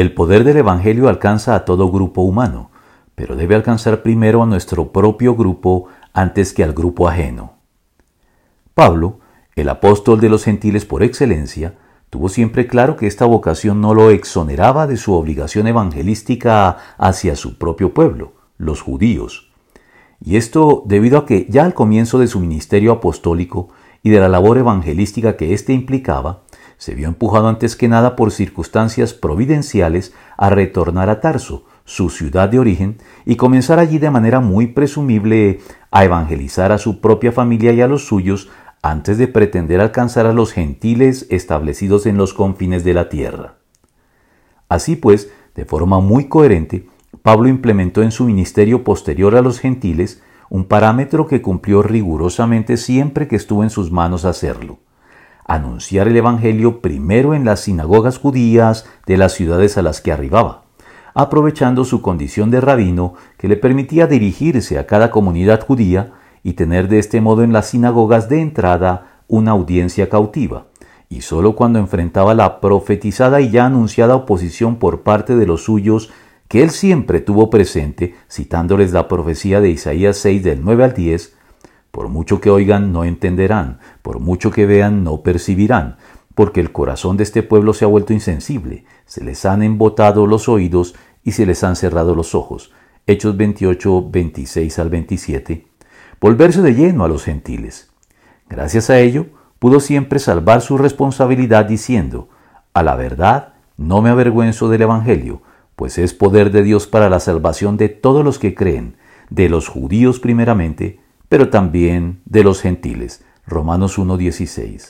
El poder del Evangelio alcanza a todo grupo humano, pero debe alcanzar primero a nuestro propio grupo antes que al grupo ajeno. Pablo, el apóstol de los gentiles por excelencia, tuvo siempre claro que esta vocación no lo exoneraba de su obligación evangelística hacia su propio pueblo, los judíos. Y esto debido a que ya al comienzo de su ministerio apostólico y de la labor evangelística que éste implicaba, se vio empujado antes que nada por circunstancias providenciales a retornar a Tarso, su ciudad de origen, y comenzar allí de manera muy presumible a evangelizar a su propia familia y a los suyos antes de pretender alcanzar a los gentiles establecidos en los confines de la tierra. Así pues, de forma muy coherente, Pablo implementó en su ministerio posterior a los gentiles un parámetro que cumplió rigurosamente siempre que estuvo en sus manos hacerlo. Anunciar el Evangelio primero en las sinagogas judías de las ciudades a las que arribaba, aprovechando su condición de rabino que le permitía dirigirse a cada comunidad judía y tener de este modo en las sinagogas de entrada una audiencia cautiva, y sólo cuando enfrentaba la profetizada y ya anunciada oposición por parte de los suyos que él siempre tuvo presente, citándoles la profecía de Isaías 6 del 9 al 10, por mucho que oigan no entenderán, por mucho que vean no percibirán, porque el corazón de este pueblo se ha vuelto insensible, se les han embotado los oídos y se les han cerrado los ojos. Hechos 28, 26 al 27 volverse de lleno a los gentiles. Gracias a ello, pudo siempre salvar su responsabilidad diciendo, a la verdad, no me avergüenzo del Evangelio, pues es poder de Dios para la salvación de todos los que creen, de los judíos primeramente, pero también de los gentiles. Romanos 1.16.